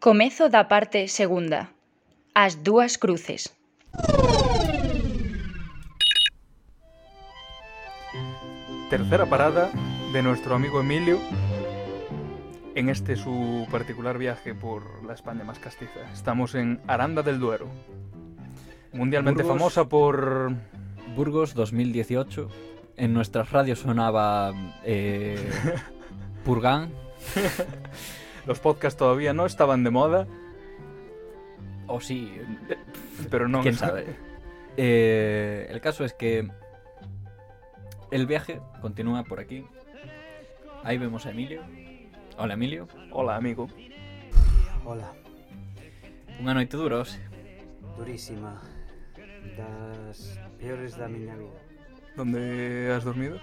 Comezo da parte segunda. As dúas cruces. Tercera parada de nuestro amigo Emilio en este su particular viaje por la España más castiza. Estamos en Aranda del Duero, mundialmente Burgos. famosa por... Burgos 2018. En nuestras radios sonaba eh, Purgan. Los podcasts todavía no estaban de moda, O sí, pero no... quién sabe. Eh, el caso es que el viaje continúa por aquí. Ahí vemos a Emilio. Hola Emilio. Hola, amigo. Hola, Unha noite dura, hoxe. durísima Das peores da miña vida ¿Dónde has dormido?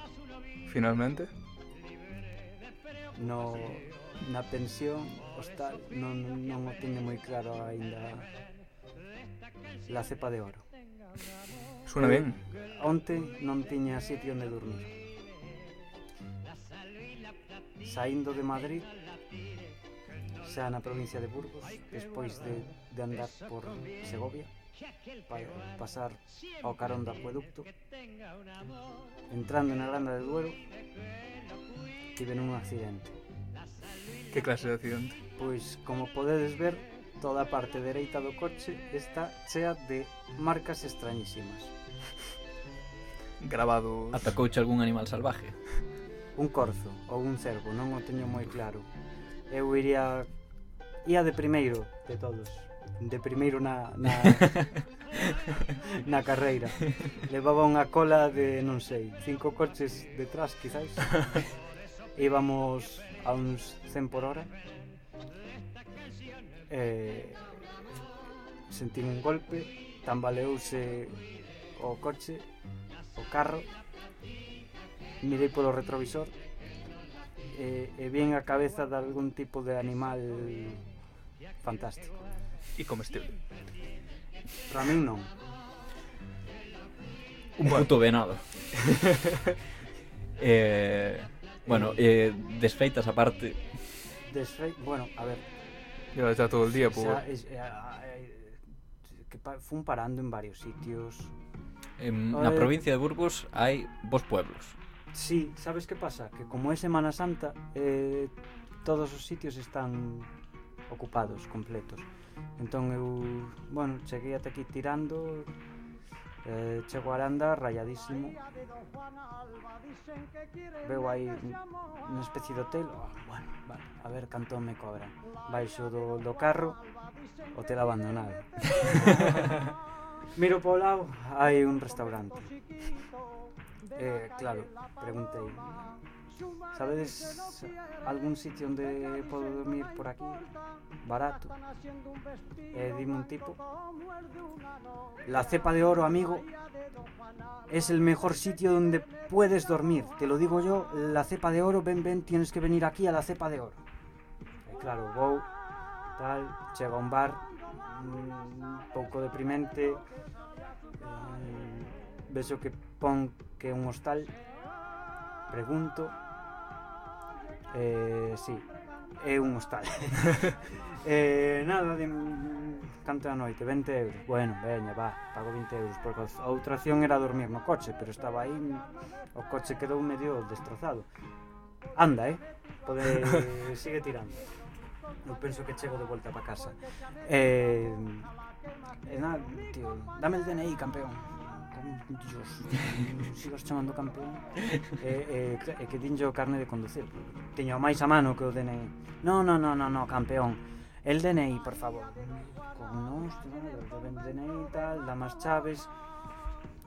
Finalmente. No, na pensión hostal non, non o teño moi claro aínda la cepa de oro. Suena ben. Onte non tiña sitio onde dormir. Saindo de Madrid, xa na provincia de Burgos, despois de, de andar por Segovia, para pasar ao carón do acueducto, entrando na Granda de Duero, tive un accidente. Que clase de accidente? Pois, como podedes ver, toda a parte dereita do coche está chea de marcas extrañísimas. Gravados... Atacouche algún animal salvaje? Un corzo ou un cervo, non o teño moi claro. Eu iría... Ia de primeiro de todos. De primeiro na... na... na carreira. Levaba unha cola de, non sei, cinco coches detrás, quizáis. Íbamos a uns 100 por hora eh, sentí un golpe tambaleouse o coche o carro mirei polo retrovisor e, e vin a cabeza de algún tipo de animal fantástico. E comestible. Para min non. Un puto venado. Eh Bueno, eh, eh, desfeitas aparte. Desfei... Bueno, a ver. Lleva está todo el día, por... O sea, eh, eh, eh, que pa fun parando en varios sitios. En a na ver... provincia de Burgos hai vos pueblos. Sí, sabes que pasa? Que como é Semana Santa, eh, todos os sitios están ocupados, completos. Entón eu, bueno, cheguei ata aquí tirando Eh, chego a Aranda rayadísimo. Veo aí unha especie de hotel. Oh, Bueno, vale, a ver canto me cobra? Baixo do, do carro Hotel abandonado? Miro polo lado Hai un restaurante. Eh, claro, preguntei Sabedes algún sitio onde podo dormir por aquí barato? E dime un tipo. La cepa de oro, amigo Es el mejor sitio donde puedes dormir. Te lo digo yo, la cepa de oro Ven, ven, tienes que venir aquí a la cepa de oro. E claro, vou Tal, chego a un bar mm, Un pouco deprimente eh, Vexo que pon que é un hostal pregunto eh, si sí, é un hostal. Eh, nada de mm, canto a noite? 20 euros. Bueno, veña, va, pago 20 euros porque a outra acción era dormir no coche pero estaba aí o coche quedou medio destrozado. Anda, eh Pode, sigue tirando. Eu penso que chego de volta para casa. Eh, eh, nada, tío, dame el DNI campeón. Dios, sigas chamando campeón. E, e, e que dinlle o carne de conducir. Teño máis a mano que o DNI no, no, no, no, no, campeón. El DNI, por favor. Con non, ben DNI tal damas chaves.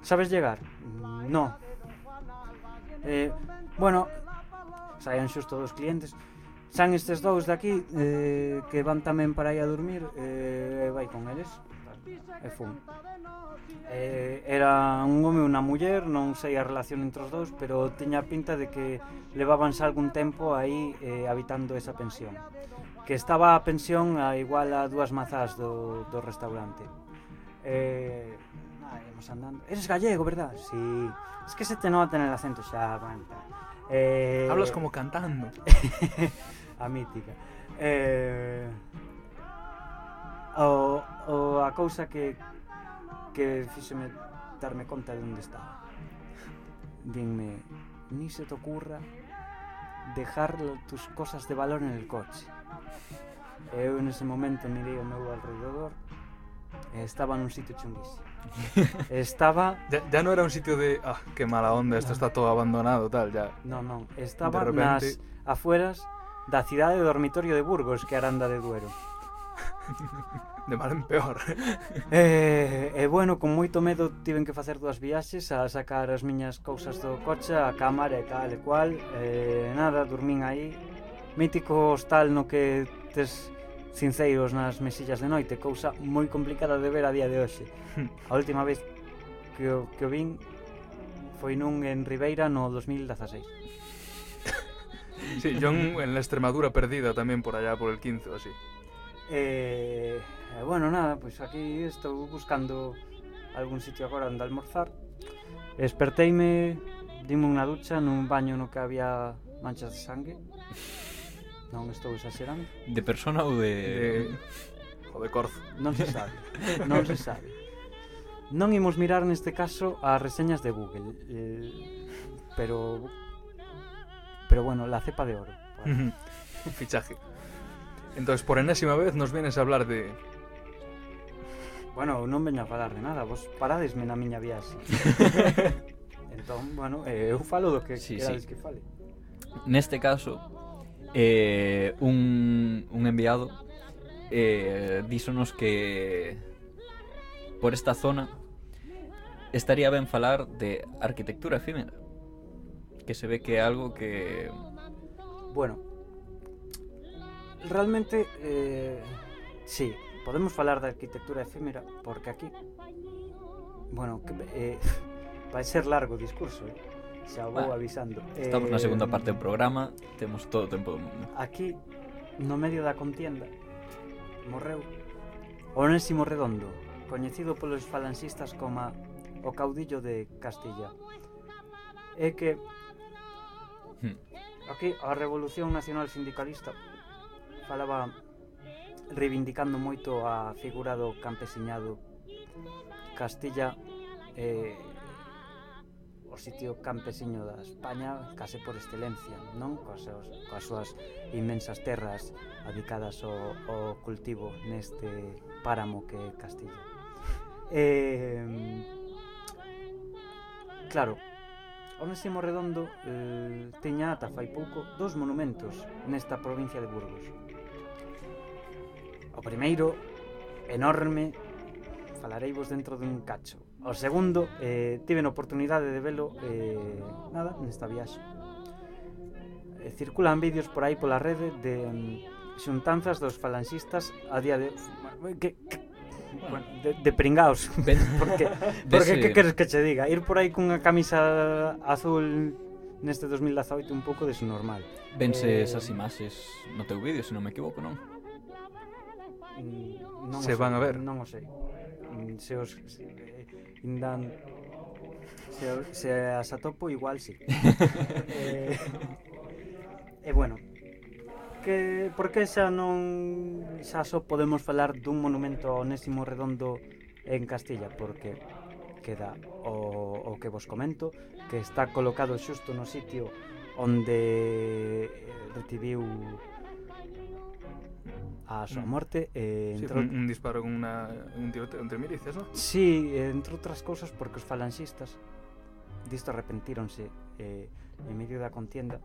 Sabes llegar? no. Eh, bueno saían xusto dos clientes. San estes dous de aquí eh, que van tamén para aí a dormir eh, vai con eles e fun. Eh, era un home e unha muller, non sei a relación entre os dous, pero tiña pinta de que levábanse algún tempo aí eh, habitando esa pensión. Que estaba a pensión a igual a dúas mazás do, do restaurante. Eh, nada, íamos andando. Eres gallego, verdad? Sí. Es que se te nota en el acento xa, bueno. Eh... Hablas como cantando. a mítica. Eh, a cousa que que fíxeme darme conta de onde estaba. Dinme, ni se te ocurra dejar tus cosas de valor en el coche. Eu en ese momento mirei ao meu alrededor e estaba nun sitio chunguísimo. Estaba... Ya, ya non era un sitio de, ah, que mala onda, esto está todo abandonado, tal, ya. Non, non, estaba de repente... nas afueras da cidade do dormitorio de Burgos, que é Aranda de Duero. de mal en peor. e, e eh, eh, bueno, con moito medo tiven que facer dúas viaxes a sacar as miñas cousas do coche, a cámara e tal e cual. E nada, dormín aí. Mítico hostal no que tes sinceiros nas mesillas de noite, cousa moi complicada de ver a día de hoxe. A última vez que o, que o vin foi nun en Ribeira no 2016. Sí, yo en la Extremadura perdida tamén por allá por el 15 o así. E, e bueno, nada, pois aquí estou buscando algún sitio agora onde almorzar. Esperteime, dime unha ducha nun baño no que había manchas de sangue. Non estou exagerando. De persona ou de... de... O de corzo. Non se sabe. Non se sabe. Non imos mirar neste caso as reseñas de Google. Eh, pero... Pero bueno, la cepa de oro. Bueno. Fichaje. Entonces, por enésima vez nos vienes a hablar de... Bueno, non veño a falar de nada, vos parádesme na miña viaxe. entón, bueno, eh, eu falo do que sí, querades sí. que fale. Neste caso, eh, un, un enviado eh, dísonos que por esta zona estaría ben falar de arquitectura efímera que se ve que é algo que... Bueno, realmente, eh, sí, podemos falar da arquitectura efímera porque aquí, bueno, que, eh, vai ser largo o discurso, eh? xa vou bah, avisando. Estamos eh, na segunda parte do programa, temos todo o tempo do mundo. Aquí, no medio da contienda, morreu Onésimo Redondo, coñecido polos falanxistas como o caudillo de Castilla. É que hm. Aquí a Revolución Nacional Sindicalista falaba reivindicando moito a figura do campesiñado Castilla eh, o sitio campesiño da España case por excelencia, non? Coas, seus, coas súas inmensas terras dedicadas ao, ao cultivo neste páramo que é Castilla. Eh, claro, Onésimo Redondo eh, teña ata fai pouco dos monumentos nesta provincia de Burgos O primeiro, enorme, falareivos dentro dun cacho. O segundo, eh, tiven oportunidade de velo eh, nada nesta viaxe. Eh, circulan vídeos por aí pola rede de mm, xuntanzas dos falanxistas a día de... Eh, que, que, bueno, de, de pringaos porque, porque que queres que che diga ir por aí cunha camisa azul neste 2018 un pouco desnormal vense eh, esas imaxes no teu vídeo, se non me equivoco, non? Mm, non se van sei, a ver. Non o sei. Mm, se os se, eh, indan se, se as atopo igual si. Sí. eh, e eh, bueno, que por que xa non xa só podemos falar dun monumento onésimo redondo en Castilla, porque queda o, o que vos comento, que está colocado xusto no sitio onde eh, recibiu a súa Mm. e Sí, entre, un, un disparo con una, un tiroteo entre milicias, ¿no? Sí, entre outras cousas porque os falanxistas disto arrepentíronse eh, en medio da contienda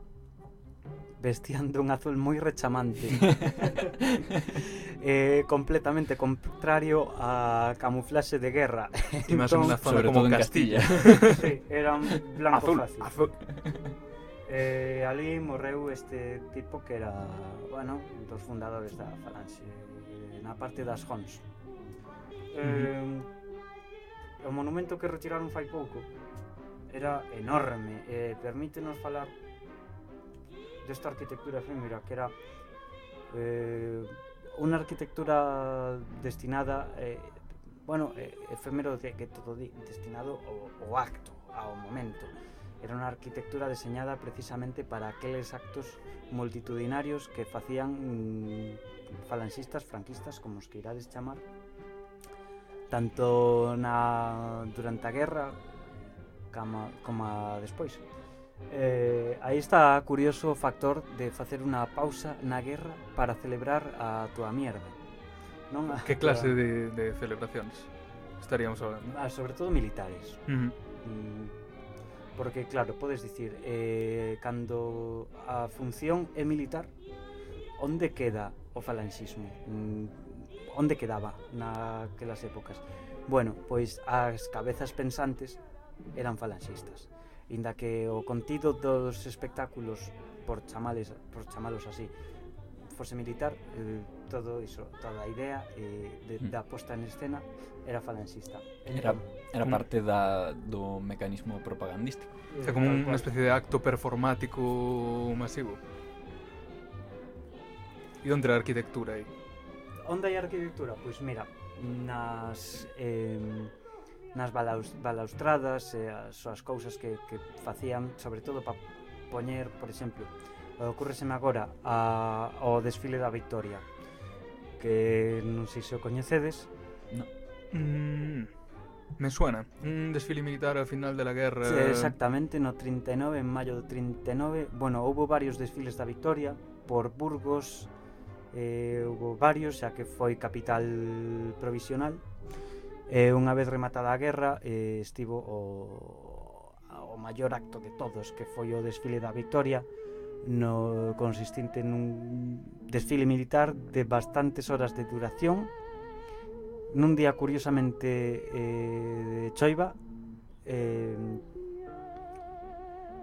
vestían de un azul moi rechamante eh, completamente contrario a camuflaxe de guerra Y más en una zona sobre como todo en Castilla. sí, era un blanco azul, fácil azul. Eh, ali morreu este tipo que era, bueno, dos fundadores da Falange na parte das Jons. Eh, mm. o monumento que retiraron fai pouco era enorme e eh, permítenos falar desta arquitectura efímera que era eh, unha arquitectura destinada eh, bueno, eh, efémero de que todo di, destinado ao, ao acto, ao momento Era unha arquitectura deseñada precisamente para aqueles actos multitudinarios que facían mm, falanxistas franquistas, como os que irades chamar, tanto na durante a guerra como, como despois. Eh, aí está curioso o factor de facer unha pausa na guerra para celebrar a tua mierda. Non a que clase de, de celebracións estaríamos hablando? Ah, sobre todo militares. Uh -huh. mm, Porque claro, podes dicir, eh, cando a función é militar, onde queda o falanxismo? Mm, onde quedaba naquelas épocas? Bueno, pois as cabezas pensantes eran falanxistas. Inda que o contido dos espectáculos, por chamales, por chamalos así, fose militar eh, todo iso, toda a idea eh, de, mm. da posta en escena era falangista. Era, era mm. parte da, do mecanismo propagandístico. Eh, é como unha especie de acto performático masivo. E onde a arquitectura aí? Onde hai arquitectura? Pois mira, nas... Eh, nas balaus, balaustradas e as, as cousas que, que facían, sobre todo para poñer, por exemplo, Eh, ocurreseme agora a, ao desfile da Victoria que non sei se o coñecedes. No. mm, me suena. Un desfile militar ao final de la guerra. Sí, exactamente no 39 en maio do 39 bueno, houve varios desfiles da Victoria por Burgos eh, houve varios xa que foi capital provisional. E eh, unha vez rematada a guerra eh, estivo o, o maior acto de todos que foi o desfile da Victoria no consistente nun desfile militar de bastantes horas de duración nun día curiosamente eh, de choiva eh,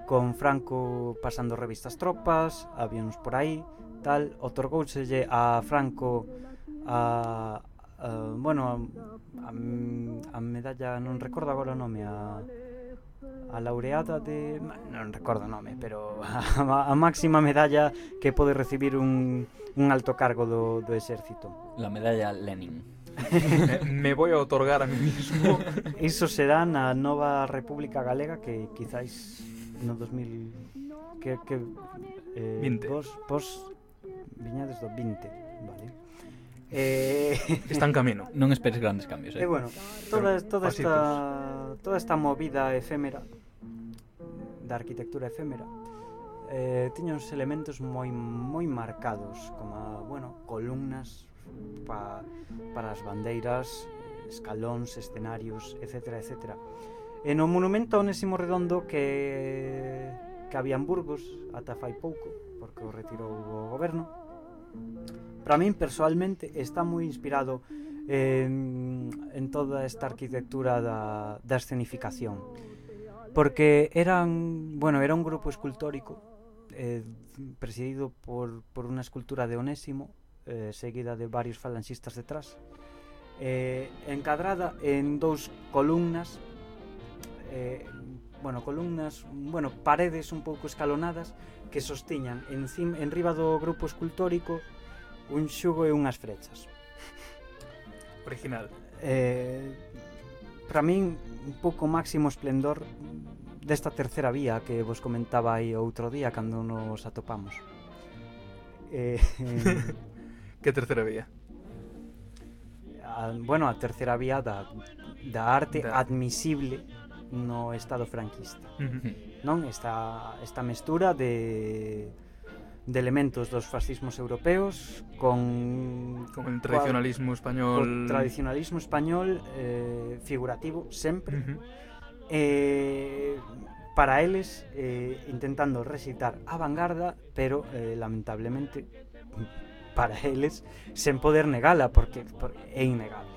con Franco pasando revistas tropas, avións por aí, tal, otorgóuselle a Franco a, a bueno, a, a, a medalla, non recordo agora o nome, a a laureada de... non recordo o nome, pero a, a máxima medalla que pode recibir un, un alto cargo do, do exército. La medalla Lenin. me, eh, me voy a otorgar a mí mismo. Iso será na nova República Galega que quizáis no 2000 que que eh 20. vos vos viñades do 20, vale? Eh, está en camino. Non esperes grandes cambios, eh. E eh, bueno, toda toda esta toda esta movida efémera eh, da arquitectura efémera eh, tiña uns elementos moi moi marcados como, bueno, columnas pa, para as bandeiras escalóns, escenarios, etc, etc. E no monumento a Onésimo Redondo que que había en Burgos ata fai pouco, porque o retirou o goberno. Para min persoalmente está moi inspirado en, en toda esta arquitectura da, da escenificación. Porque eran, bueno, era un grupo escultórico eh, presidido por, por unha escultura de Onésimo, eh, seguida de varios falanxistas detrás, eh, encadrada en dous columnas, eh, bueno, columnas, bueno, paredes un pouco escalonadas que sostiñan en, cim, en riba do grupo escultórico un xugo e unhas frechas original. Eh, para min, un pouco máximo esplendor desta terceira vía que vos comentaba aí outro día cando nos atopamos. Eh, que terceira vía? A, bueno, a terceira vía da, da arte da... admisible no estado franquista. Non esta esta mestura de de elementos dos fascismos europeos con con el tradicionalismo español tradicionalismo español eh, figurativo sempre uh -huh. eh, para eles eh, intentando recitar a vanguarda pero eh, lamentablemente para eles sen poder negala porque, porque é innegable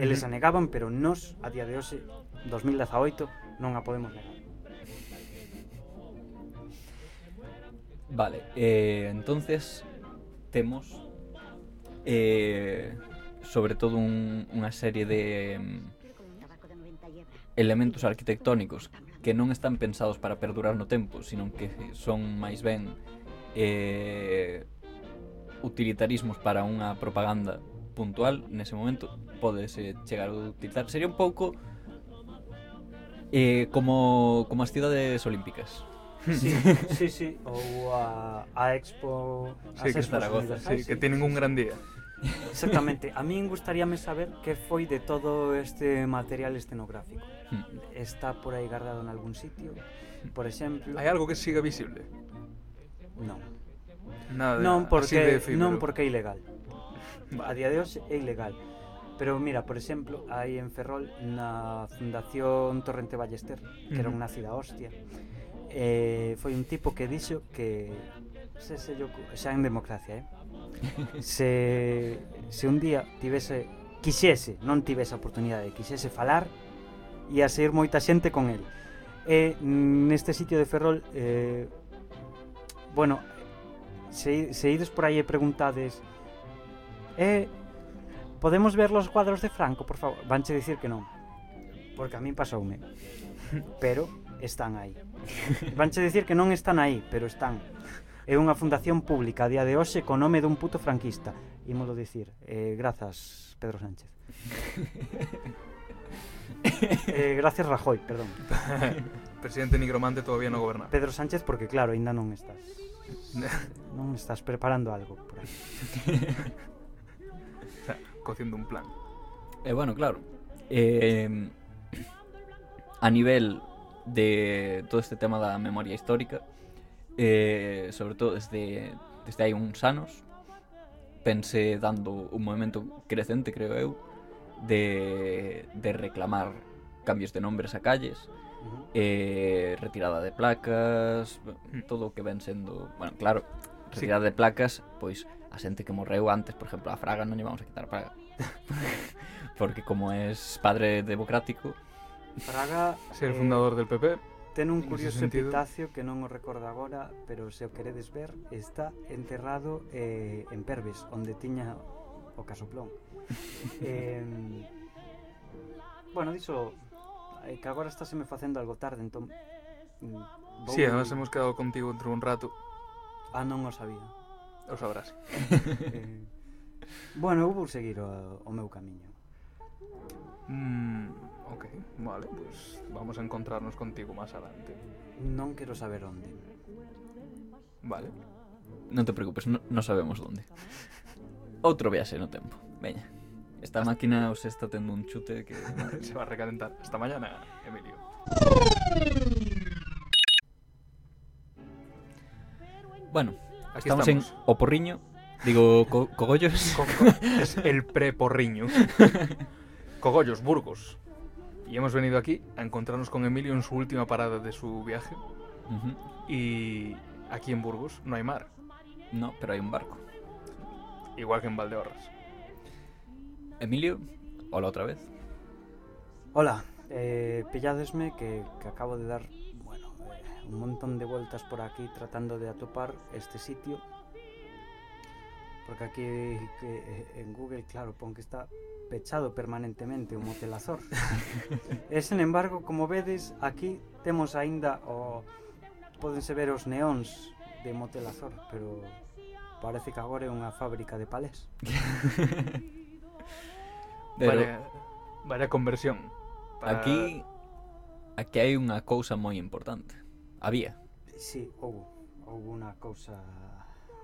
eles uh -huh. a negaban pero nos a día de hoxe 2018 non a podemos negar Vale, eh, entonces temos eh, sobre todo un, unha serie de mm, elementos arquitectónicos que non están pensados para perdurar no tempo, sino que son máis ben eh, utilitarismos para unha propaganda puntual nese momento podese chegar a utilizar. Sería un pouco eh, como, como as cidades olímpicas. Sí, sí, sí, ou a, a Expo sí, as que, Zaragoza, sí, que tienen un gran día. Exactamente, a min gustaríame saber que foi de todo este material escenográfico. Hmm. Está por aí guardado en algún sitio, hmm. por exemplo... Hai algo que siga visible? Non. Nada, non porque, non porque é ilegal. A día de hoxe é ilegal. Pero mira, por exemplo, hai en Ferrol na Fundación Torrente Ballester, que era unha cida hostia, eh, foi un tipo que dixo que se se yo, xa en democracia, eh? se, se un día tivese quixese, non tivese a oportunidade, quixese falar e a sair moita xente con el. E eh, neste sitio de Ferrol eh, bueno, se, se ides por aí e preguntades eh, podemos ver los cuadros de Franco, por favor? Vanche dicir que non. Porque a min pasoume. Pero están aí. Vanche dicir que non están aí, pero están. É unha fundación pública a día de hoxe co nome dun puto franquista. Ímolo dicir. Eh, grazas, Pedro Sánchez. eh, gracias, Rajoy, perdón. Presidente nigromante todavía no goberna. Pedro Sánchez, porque claro, aínda non estás. non estás preparando algo por aí. Cociendo un plan. E eh, bueno, claro. Eh, a nivel de todo este tema da memoria histórica, eh, sobre todo desde, desde hai uns anos, pense dando un movimento crecente, creo eu, de, de reclamar cambios de nombres a calles, eh, retirada de placas, todo o que ven sendo... Bueno, claro, retirada sí. de placas, pois a xente que morreu antes, por exemplo, a Fraga non lle vamos a quitar a Fraga. Porque como es padre democrático, Fraga... Ser eh, fundador del PP. Ten un curioso epitacio que non o recordo agora, pero se o queredes ver, está enterrado eh, en Perves, onde tiña o casoplón. eh, bueno, diso eh, que agora está se me facendo algo tarde, entón mm, vou... Si, sí, además hemos quedado contigo entre un rato. Ah, non o sabía. O sabrás. eh, bueno, eu vou seguir o, o meu camiño. Mm, ok, vale, pues vamos a encontrarnos contigo más adelante. Non quero saber onde. Vale. non te preocupes, no, no sabemos onde. Outro viaxe no tempo. Veña. Esta máquina os está tendo un chute que... Se va a recalentar. Hasta mañana, Emilio. Bueno, Aquí estamos, estamos. en O Porriño, digo, co Cogollos. Co- co- es el pre-porriño. Cogollos, Burgos. Y hemos venido aquí a encontrarnos con Emilio en su última parada de su viaje. Y aquí en Burgos no hay mar, No, pero hai un barco. igual que en Valdeorras. Emilio, hola outra vez. Hola, eh, pilladesme que, que acabo de dar bueno, eh, un montón de vueltas por aquí tratando de atopar este sitio. Porque aquí que, eh, en Google, claro, pon que está pechado permanentemente o motelazor. e, eh, sen embargo, como vedes, aquí temos aínda o... Pódense ver os neóns de motel Azor, pero parece que agora é unha fábrica de palés. pero... Vaya, vaya conversión. Para... Aquí aquí hai unha cousa moi importante. Había. Sí, houve houve unha cousa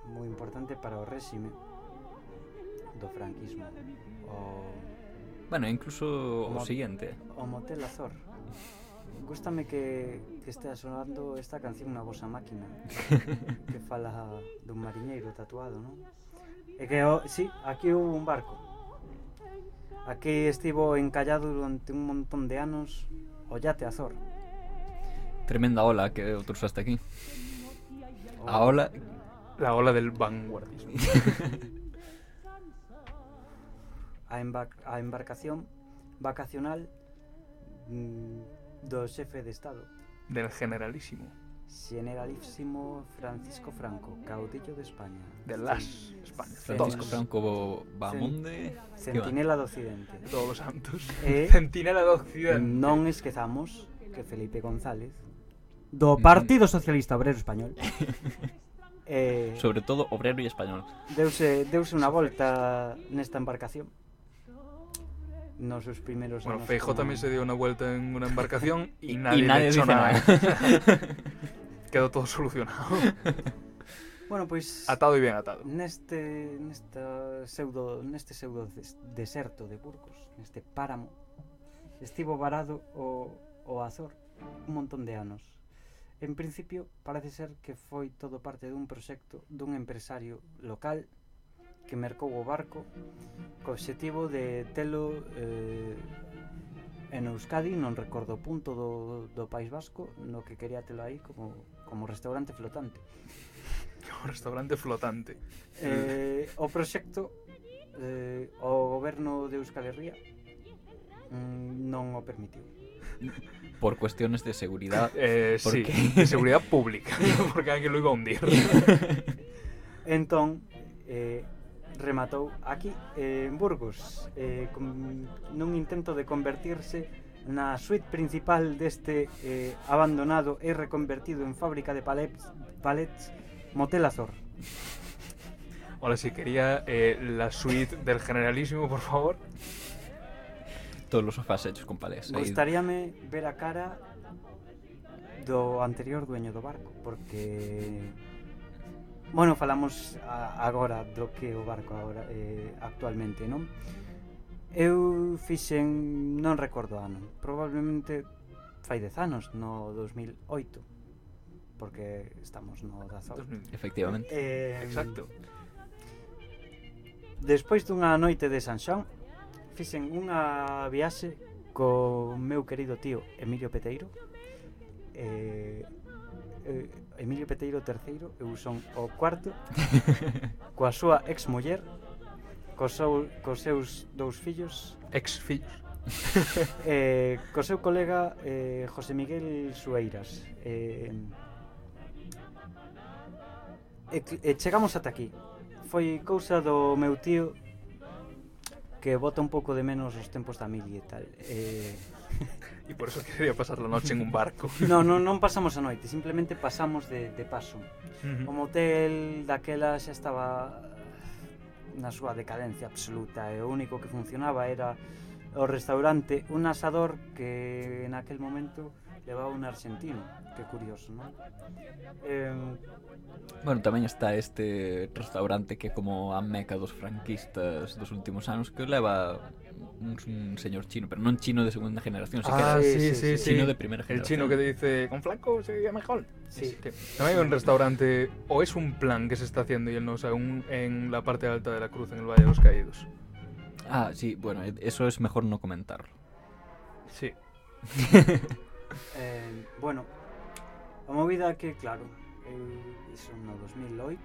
moi importante para o réxime do franquismo. O Bueno, incluso o, o siguiente. O Motel Azor. Gústame que, que estea sonando esta canción na vosa máquina Que fala dun mariñeiro tatuado, non? E que, oh, sí, aquí houve un barco Aquí estivo encallado durante un montón de anos o yate Azor Tremenda ola que outros hasta aquí A ola... La ola del vanguardismo a, embar a embarcación vacacional mm, do xefe de Estado. Del generalísimo. Generalísimo Francisco Franco, caudillo de España. De las. Españas. Francisco Todas. Franco Bamonde. Centinela do Occidente. Todos los santos. E eh, Centinela do Occidente. Non esquezamos que Felipe González do Partido Socialista Obrero Español. eh, Sobre todo obrero e español. Deuse, deuse unha volta nesta embarcación nos os primeiros bueno, anos. Feijóo como... tamén se dio unha vuelta en unha embarcación e nadie, y nadie dicho nada. nada. Quedou todo solucionado. Bueno, pois pues, atado e ben atado. Neste nesta pseudo neste pseudo des, deserto de Burgos, neste páramo, estivo varado o o Azor un montón de anos. En principio, parece ser que foi todo parte dun proxecto dun empresario local que mercou o barco co obxectivo de telo eh, en Euskadi, non recordo o punto do, do País Vasco, no que quería telo aí como, como restaurante flotante. o restaurante flotante. Eh, o proxecto eh, o goberno de Euskal Herria mm, non o permitiu. Por cuestiones de seguridad. Eh, porque... Sí, de seguridad pública, porque alguén lo iba a hundir. entón, eh, rematou aquí eh, en Burgos eh, con, nun intento de convertirse na suite principal deste eh, abandonado e reconvertido en fábrica de palets, palets Motel Azor. Hola, si quería eh, la suite del Generalísimo, por favor. Todos los sofás hechos con palés. Gostaríame ver a cara do anterior dueño do barco, porque Bueno, falamos a, agora do que o barco agora eh, actualmente, non? Eu fixen, non recordo ano, probablemente fai 10 anos, no 2008, porque estamos no 18. Efectivamente. Eh, Exacto. Despois dunha noite de San Xoán fixen unha viaxe co meu querido tío Emilio Peteiro, eh, eh, Emilio Peteiro terceiro, eu son o cuarto, coa súa ex muller, co seu, cos seus dous fillos. Ex fillos. eh, co seu colega eh, José Miguel Sueiras. Eh, e, e chegamos ata aquí. Foi cousa do meu tío que bota un pouco de menos os tempos da mili e tal. Eh, e por eso quería pasar a noche en un barco. No, non, non pasamos a noite, simplemente pasamos de, de paso. O motel daquela xa estaba na súa decadencia absoluta e o único que funcionaba era o restaurante, un asador que en aquel momento levaba un argentino, que curioso, non? Eh, Bueno, tamén está este restaurante que como a meca dos franquistas dos últimos anos que leva un, un señor chino, pero non chino de segunda generación, se Ah, sí, sí, sí, sí, sí. chino de primera El generación. chino que dice, con flanco sería mejor. Sí. Que También hay un restaurante, o es un plan que se está haciendo y él no sabe, un- en la parte alta de la cruz, en el Valle de los Caídos. Ah, sí, bueno, eso es mejor no comentarlo. Sí. eh, bueno, a movida que, claro, eu iso no 2008,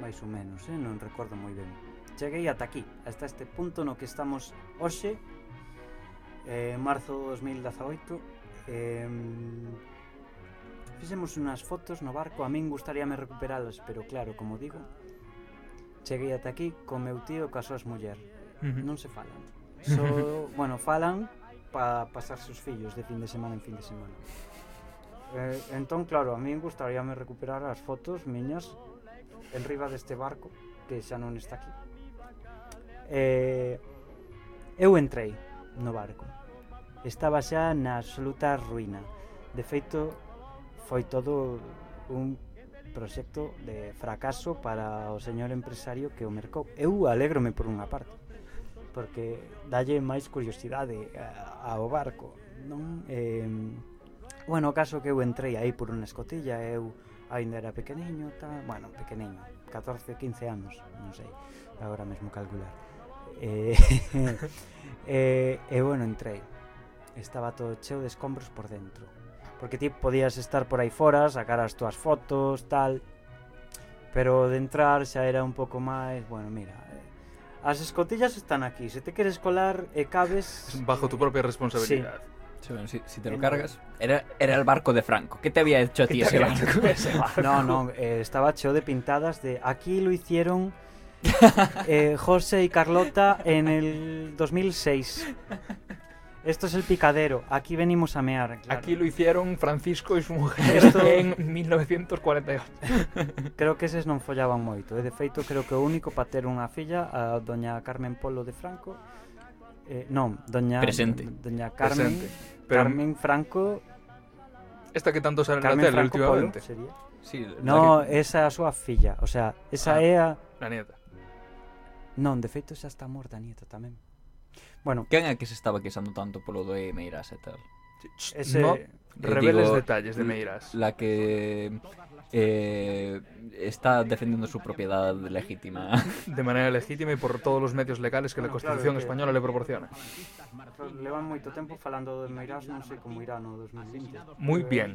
máis ou menos, eh, non recordo moi ben. Cheguei ata aquí, hasta este punto no que estamos hoxe, eh, marzo 2018, eh, fixemos unhas fotos no barco, a min gustaríame recuperalas, pero claro, como digo, cheguei ata aquí co meu tío e coas súas muller. Uh -huh. Non se falan. So, bueno, falan para pasar sus fillos de fin de semana en fin de semana. Eh, entón, claro, a min gustaríame recuperar as fotos miñas en riba deste barco que xa non está aquí. Eh, eu entrei no barco. Estaba xa na absoluta ruína. De feito, foi todo un proxecto de fracaso para o señor empresario que o mercou. Eu alegrome por unha parte porque dalle máis curiosidade ao barco, non? Eh, bueno, o caso que eu entrei aí por unha escotilla, eu ainda era pequeniño, tal, bueno, pequeniño, 14, 15 anos, non sei, agora mesmo calcular. Eh, eh, e eh, bueno, entrei. Estaba todo cheo de escombros por dentro. Porque ti podías estar por aí fora, sacar as túas fotos, tal, pero de entrar xa era un pouco máis, bueno, mira, as escotillas están aquí se te queres colar e cabes Bajo tu propia responsabilidad. Sí, bueno, si, si te Eh, lo no. cargas, era, era el barco de Franco. ¿Qué te había hecho a ti ese barco? No, no, eh, estaba cheo de pintadas de aquí lo hicieron eh, José y Carlota en el 2006. Esto es el picadero, aquí venimos a mear. Claro. Aquí lo hicieron Francisco y su mujer Esto... en 1948. creo que eses non follaban moito, e de feito creo que o único para ter unha filla a doña Carmen Polo de Franco eh, non, doña Presente. doña Carmen, Presente. Pero... Carmen Franco Esta que tanto sale Carmen la tele Franco últimamente. Polo, sería? Sí, no, que... esa é a súa filla, o sea, esa ah, é a... La nieta. Non, de feito xa está morta a nieta tamén. Bueno, Quen é que se estaba queixando tanto polo do Meirás e tal? ese No reveles digo, detalles de Meirás. La que eh, está defendiendo su propiedad legítima. De manera legítima y por todos los medios legales que la Bueno, Constitución claro, que- española le proporciona. levan moito tempo falando de Meirás, non sei como irá no 2020. Muy Eh, bien.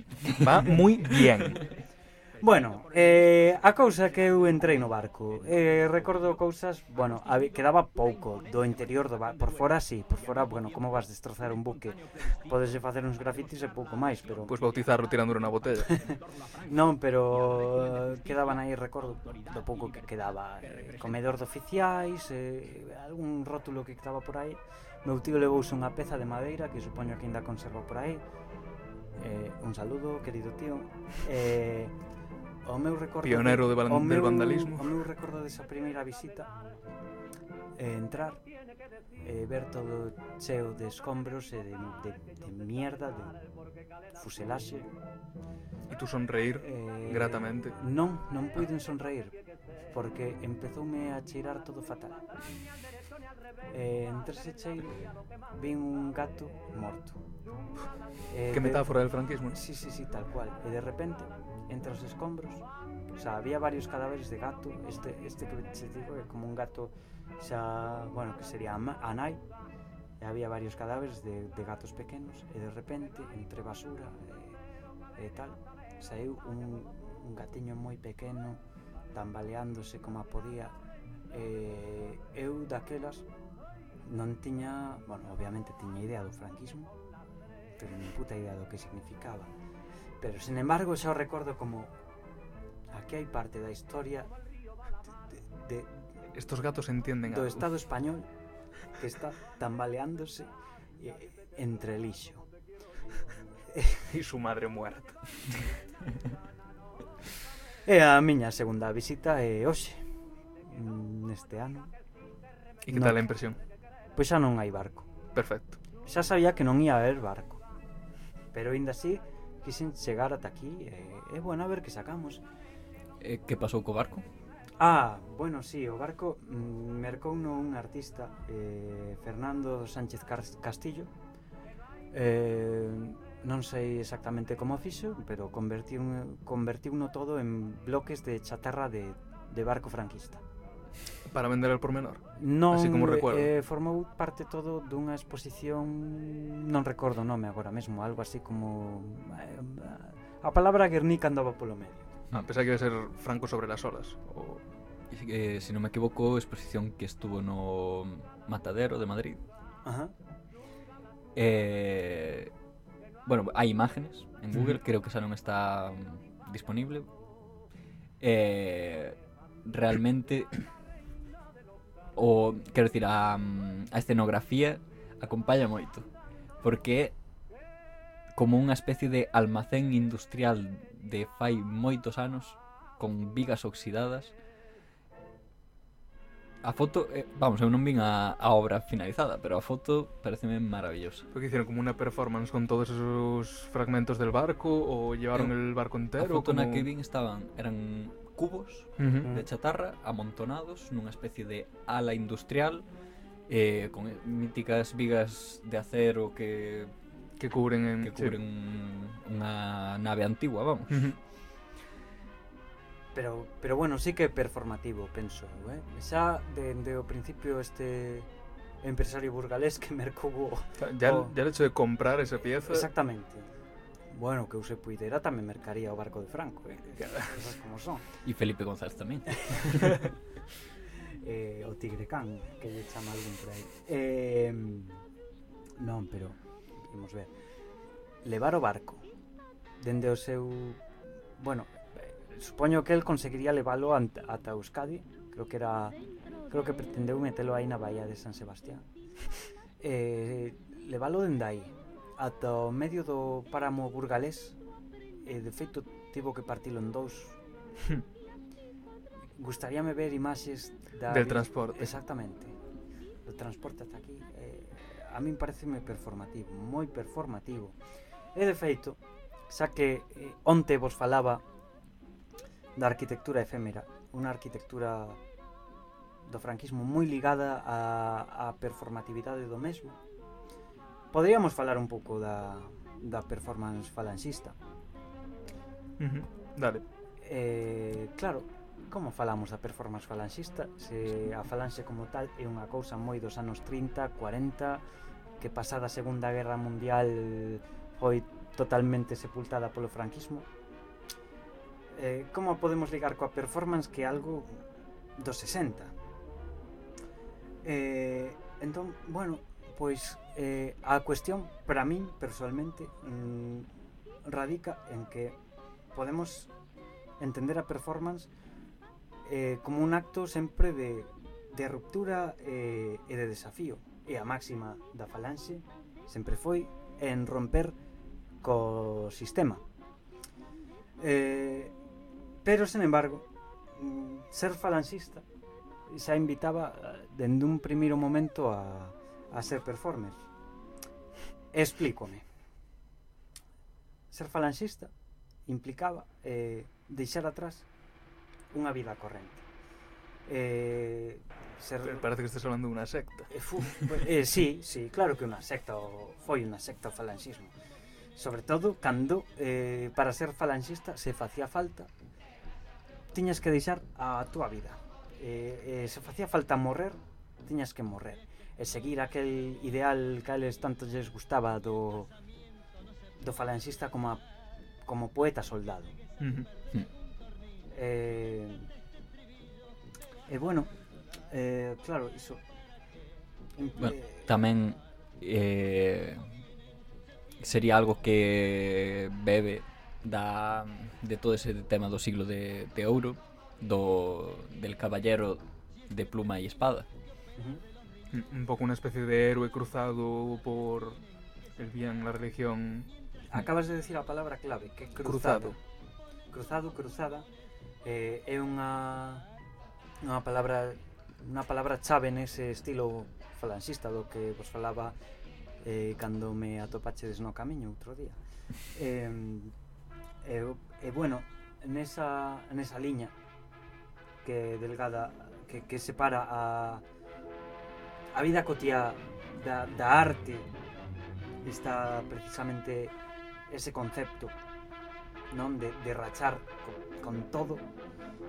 Va muy bien. Bueno, eh, a cousa que eu entrei no barco. Eh, Recordo cousas, bueno, quedaba pouco do interior do barco Por fora sí, por fora, bueno, como vas destrozar un buque? Podes facer uns grafitis e pouco máis pero Pois pues bautizarlo tirando unha botella. Non, pero eh, quedaban aí, recordo, do pouco que quedaba eh, Comedor de oficiais, eh, algún rótulo que estaba por aí. Meu tío levouse unha peza de madeira que supoño que ainda conserva por aí. Eh, Un saludo, querido tío. Eh o meu recordo pioneiro de, van, o meu, del vandalismo. O meu recordo desa primeira visita eh, entrar e eh, ver todo cheo de escombros e de, de, de mierda, de fuselaxe. E tú sonreír eh, gratamente? Non, non puiden sonreír, porque empezoume a cheirar todo fatal. Eh, entre ese cheiro vin un gato morto. Eh, que metáfora del franquismo? Sí, sí, sí, tal cual. E de repente entre os escombros. O sea, había varios cadáveres de gato, este, este que se digo que como un gato, xa, bueno, que sería anai, e había varios cadáveres de, de gatos pequenos, e de repente, entre basura e, e tal, saiu un, un gatiño moi pequeno, tambaleándose como podía, e eu daquelas non tiña, bueno, obviamente tiña idea do franquismo, pero nin puta idea do que significaba. Pero, sin embargo, xa o recordo como aquí hai parte da historia de, de Estos gatos entienden do algo. Estado español que está tambaleándose eh, entre el lixo. E su madre muerta. É eh, a miña segunda visita e hoxe neste ano. E que tal a impresión? Pois xa non hai barco. Perfecto. Xa sabía que non ia haber barco. Pero aínda así quixen chegar ata aquí e, é bueno, a ver que sacamos. E que pasou co barco? Ah, bueno, sí, o barco mm, mercou no un artista eh, Fernando Sánchez Castillo eh, non sei exactamente como fixo pero convertiu, convertiu no todo en bloques de chatarra de, de barco franquista Para vender al por menor? Non, Así como recuerdo. Eh, formou parte todo dunha exposición, non recordo o nome agora mesmo, algo así como... Eh, a palabra Guernica andaba polo medio. Ah, pensaba que iba a ser Franco sobre las olas. O... Eh, se si non me equivoco, exposición que estuvo no Matadero de Madrid. Ajá. Eh, bueno, hai imágenes en Google, mm. creo que xa non está mm, disponible. Eh, realmente o quero dicir a, a escenografía acompaña moito porque como unha especie de almacén industrial de fai moitos anos con vigas oxidadas a foto, eh, vamos, eu non vin a, a obra finalizada, pero a foto pareceme maravillosa. Porque hicieron como unha performance con todos esos fragmentos del barco ou llevaron eu, el barco entero? A foto como... na que vin estaban, eran cubos uh -huh. de chatarra amontonados nunha especie de ala industrial eh, con míticas vigas de acero que que cubren en, que cubren sí. unha nave antigua, vamos. Uh -huh. Pero pero bueno, sí que é performativo, penso, eh. Xa dende o principio este empresario burgalés que mercou o, ya, o... ya el hecho de comprar esa pieza. Exactamente. Bueno, que eu se puidera tamén mercaría o barco de Franco, eh? Esas como son. E Felipe González tamén. eh, o Tigre Can, que lle chama algún por aí. Eh, non, pero imos ver. Levar o barco dende o seu, bueno, eh, supoño que el conseguiría levalo ata Euskadi, creo que era creo que pretendeu metelo aí na baía de San Sebastián. Eh, levalo dende aí, ata o medio do páramo burgalés e de feito tivo que partilo en dous. Gustaríame ver imaxes da del transporte. Exactamente. Do transporte ata aquí eh, a min pareceme performativo, moi performativo. E de feito, xa que eh, onte vos falaba da arquitectura efémera, unha arquitectura do franquismo moi ligada á, á performatividade do mesmo, Podríamos falar un pouco da, da performance falanxista. Uh -huh. Dale. Eh, claro, como falamos da performance falanxista se a falanxe como tal é unha cousa moi dos anos 30, 40 que pasada a Segunda Guerra Mundial foi totalmente sepultada polo franquismo eh, como podemos ligar coa performance que é algo dos 60 eh, entón, bueno, pois eh, a cuestión para min personalmente mm, radica en que podemos entender a performance eh, como un acto sempre de, ruptura eh, de desafío. E a máxima da falanxe sempre foi en romper co sistema. Eh, pero, sen embargo, mm, ser falanxista xa invitaba eh, dende un primeiro momento a, a ser performer. Explícome. Ser falanxista implicaba eh, deixar atrás unha vida corrente. Eh, ser... Eh, parece que estás hablando dunha secta. Eh, fu, eh, sí, sí, claro que unha secta o, foi unha secta o falanxismo. Sobre todo cando eh, para ser falanxista se facía falta tiñas que deixar a túa vida. Eh, eh, se facía falta morrer, tiñas que morrer e seguir aquel ideal que a eles tanto lles gustaba do, do falanxista como, a, como poeta soldado. Uh eh, e eh, bueno, eh, claro, iso... Bueno, eh, tamén eh, sería algo que bebe da, de todo ese tema do siglo de, de ouro do, del caballero de pluma e espada uh -huh un pouco unha especie de héroe cruzado por el bien, la religión. Acabas de decir a palabra clave, que cruzado. Cruzado, cruzado cruzada eh, é unha unha palabra unha palabra chave nese estilo falanxista do que vos falaba eh, cando me atopachedes no camiño outro día. Eh, e, eh, eh, bueno, nesa, nesa liña que delgada que, que separa a a vida cotiá da, da arte está precisamente ese concepto non de, de rachar con, con todo uh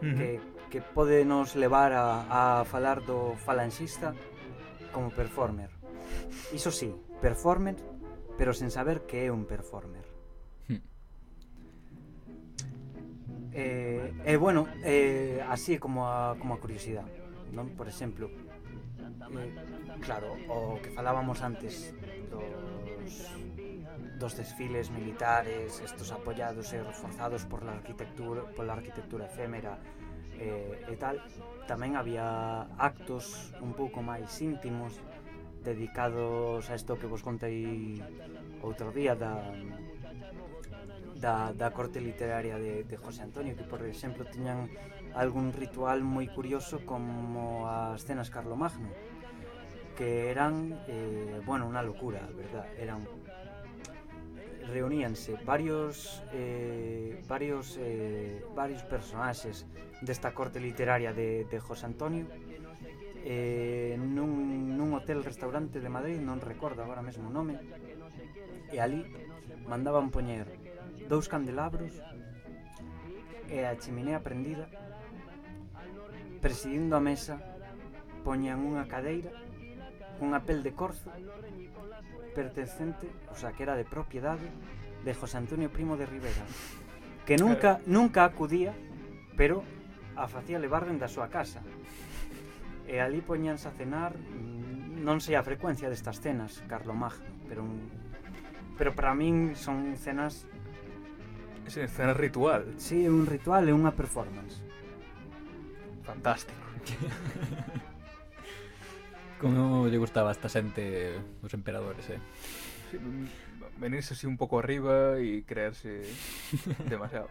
-huh. que, que pode nos levar a, a falar do falanxista como performer iso sí, performer pero sen saber que é un performer. E eh, eh, bueno, eh, así como a, como a curiosidade non? Por exemplo, eh, claro, o que falábamos antes dos, dos desfiles militares, estos apoiados e reforzados por la arquitectura, pola arquitectura efémera eh, e tal, tamén había actos un pouco máis íntimos dedicados a isto que vos contei outro día da da, da corte literaria de, de José Antonio que por exemplo tiñan algún ritual moi curioso como as cenas Carlomagno. Magno que eran, eh, bueno, una locura, ¿verdad? Eran reuníanse varios eh, varios eh, varios personaxes desta corte literaria de, de José Antonio eh, nun, nun hotel restaurante de Madrid non recordo agora mesmo o nome e ali mandaban poñer dous candelabros e a chimenea prendida presidindo a mesa poñan unha cadeira unha pel de corzo pertencente, o sea, que era de propiedade de José Antonio Primo de Rivera, que nunca nunca acudía, pero a facía levarden da súa casa. E ali poñanse a cenar, mm, non sei a frecuencia destas cenas, Carlo Magno, pero un, pero para min son cenas Sí, cena ritual. Sí, un ritual e unha performance. Fantástico. Como lle gustaba a esta xente os emperadores, eh? Sí, venirse así un poco arriba y creerse demasiado.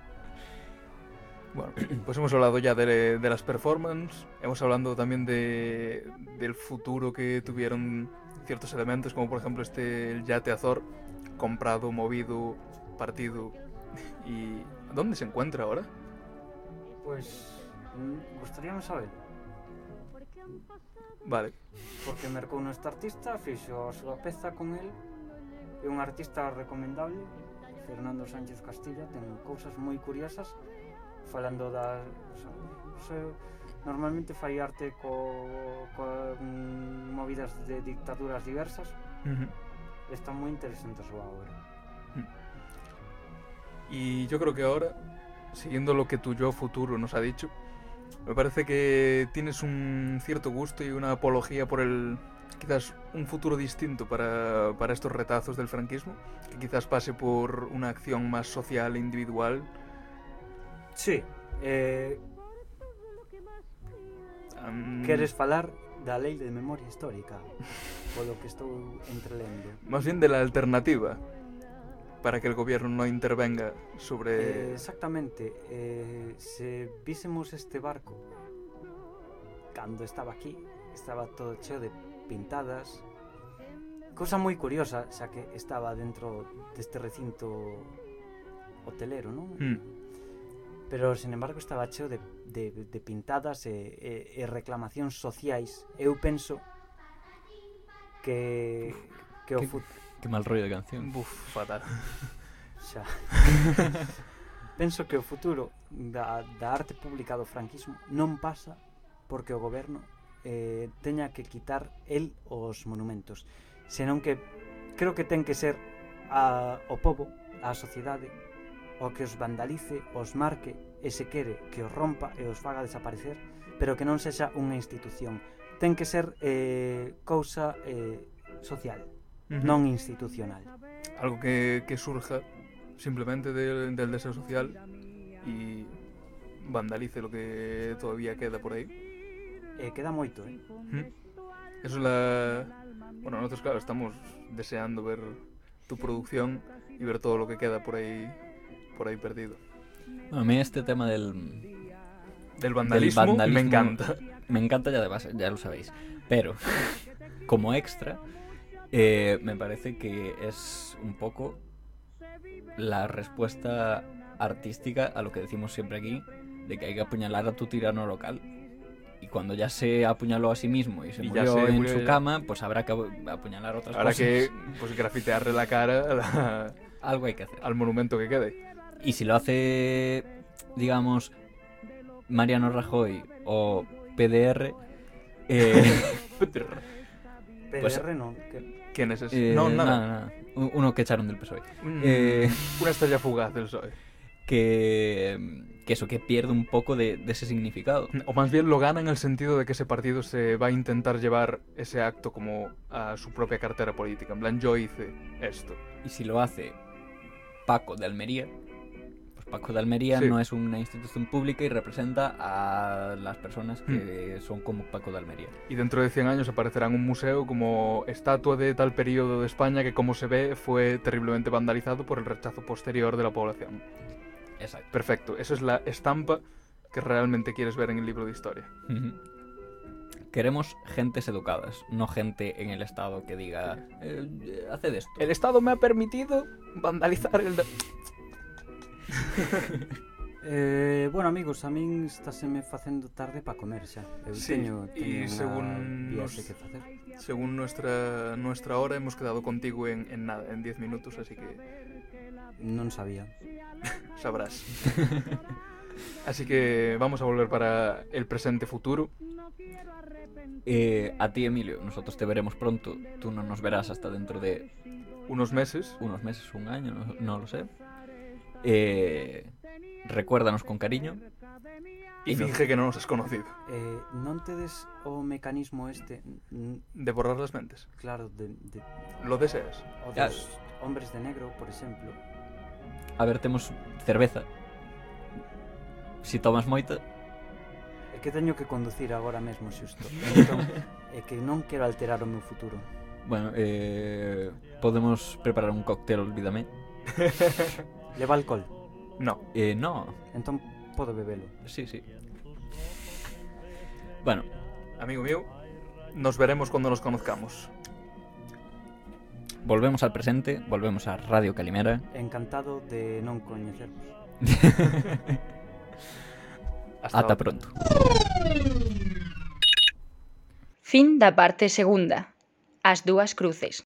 Bueno, pues hemos hablado ya de, de las performances, hemos hablado también de, del futuro que tuvieron ciertos elementos, como por ejemplo este el yate Azor, comprado, movido, partido. ¿Y dónde se encuentra ahora? Pois mm, gustaríame saber Vale. Porque mercou neste artista, fixo a súa peza con el. É un artista recomendable, Fernando Sánchez Castilla, ten cousas moi curiosas falando da se, normalmente fai arte co, co movidas de dictaduras diversas. Uh -huh. Está moi interesante a súa obra. E. Y yo creo que ahora, siguiendo lo que tu yo futuro nos ha dicho, me parece que tienes un cierto gusto y una apología por el quizás un futuro distinto para, para estos retazos del franquismo, que quizás pase por una acción más social e individual. Sí, eh, Am, queres falar da lei de memoria histórica polo que estou entrelendo Más bien de la alternativa, para que el gobierno non intervenga sobre... Eh, exactamente. Eh, se vísemos este barco cando estaba aquí, estaba todo cheo de pintadas, cosa moi curiosa, xa que estaba dentro deste recinto hotelero, non? Mm. Pero, sin embargo, estaba cheo de, de, de pintadas eh, eh, e, e, e reclamacións sociais. Eu penso que, que o futuro Qué mal rollo de canción. Buf, fatal. Xa. Penso que o futuro da, da arte pública do franquismo non pasa porque o goberno eh, teña que quitar el os monumentos, senón que creo que ten que ser a, o povo, a sociedade, o que os vandalice, os marque e se quere que os rompa e os faga desaparecer, pero que non sexa unha institución. Ten que ser eh, cousa eh, social non institucional. Algo que, que surja simplemente del, del deseo social e vandalice lo que todavía queda por aí. Eh, queda moito, eh? ¿Hm? Eso la... Bueno, nosotros, claro, estamos deseando ver tu producción y ver todo lo que queda por ahí por ahí perdido. A mí este tema del del vandalismo, del vandalismo me encanta. Me encanta ya de base, ya lo sabéis. Pero como extra, eh, me parece que es un poco la respuesta artística a lo que decimos siempre aquí, de que hay que apuñalar a tu tirano local. Y cuando ya se apuñaló a sí mismo y se Y ya murió se en murió su ya. cama, pues habrá que apu- apuñalar otras Ahora cosas. que pues grafitearle la cara a la- Algo hay que hacer. al monumento que quede. Y si lo hace, digamos, Mariano Rajoy o PDR, eh, PDR Pues- que ¿Quién es ese? eh, no, nada. nada, nada. Un- Uno que echaron del PSOE. Mm, Eh, Una estrella fugaz del PSOE. que, que eso, que pierde un poco de, de ese significado. O más bien lo gana en el sentido de que ese partido se va a intentar llevar ese acto como a su propia cartera política. En plan, yo hice esto. Y si lo hace Paco de Almería, Paco de Almería Sí. no es una institución pública y representa a las personas que son como Paco de Almería. Y dentro de 100 años aparecerá en un museo como estatua de tal periodo de España que, como se ve, fue terriblemente vandalizado por el rechazo posterior de la población. Exacto. Perfecto, esa es la estampa que realmente quieres ver en el libro de historia. Queremos gentes educadas, no gente en el Estado que diga, eh, haced esto. El Estado me ha permitido vandalizar el... eh, bueno, amigos, a min estaseme facendo tarde para comer xa. Eu sí, teño, teño y según nos, que facer. Según nuestra nuestra hora hemos quedado contigo en en nada, en 10 minutos, así que non sabía. Sabrás. Así que vamos a volver para el presente futuro. Eh, a ti, Emilio, nosotros te veremos pronto. Tú no nos verás hasta dentro de... Unos meses. Unos meses, un año, no, no lo sé eh, recuérdanos con cariño. y finge que non nos has conocido. Eh, non tedes o mecanismo este de borrar las mentes. Claro, de, de... lo deseas. O dos hombres de negro, por exemplo. A ver, temos cerveza. Si tomas moita, É que teño que conducir agora mesmo xusto. Entón, é que non quero alterar o meu futuro. Bueno, eh, podemos preparar un cóctel, olvídame. Leva alcohol? No. Eh, no. Entón podo bebelo. Sí, sí. Bueno, amigo mío, nos veremos cuando nos conozcamos. Volvemos al presente, volvemos a Radio Calimera. Encantado de non coñecervos. Hasta, Ata pronto. Fin da parte segunda. As dúas cruces.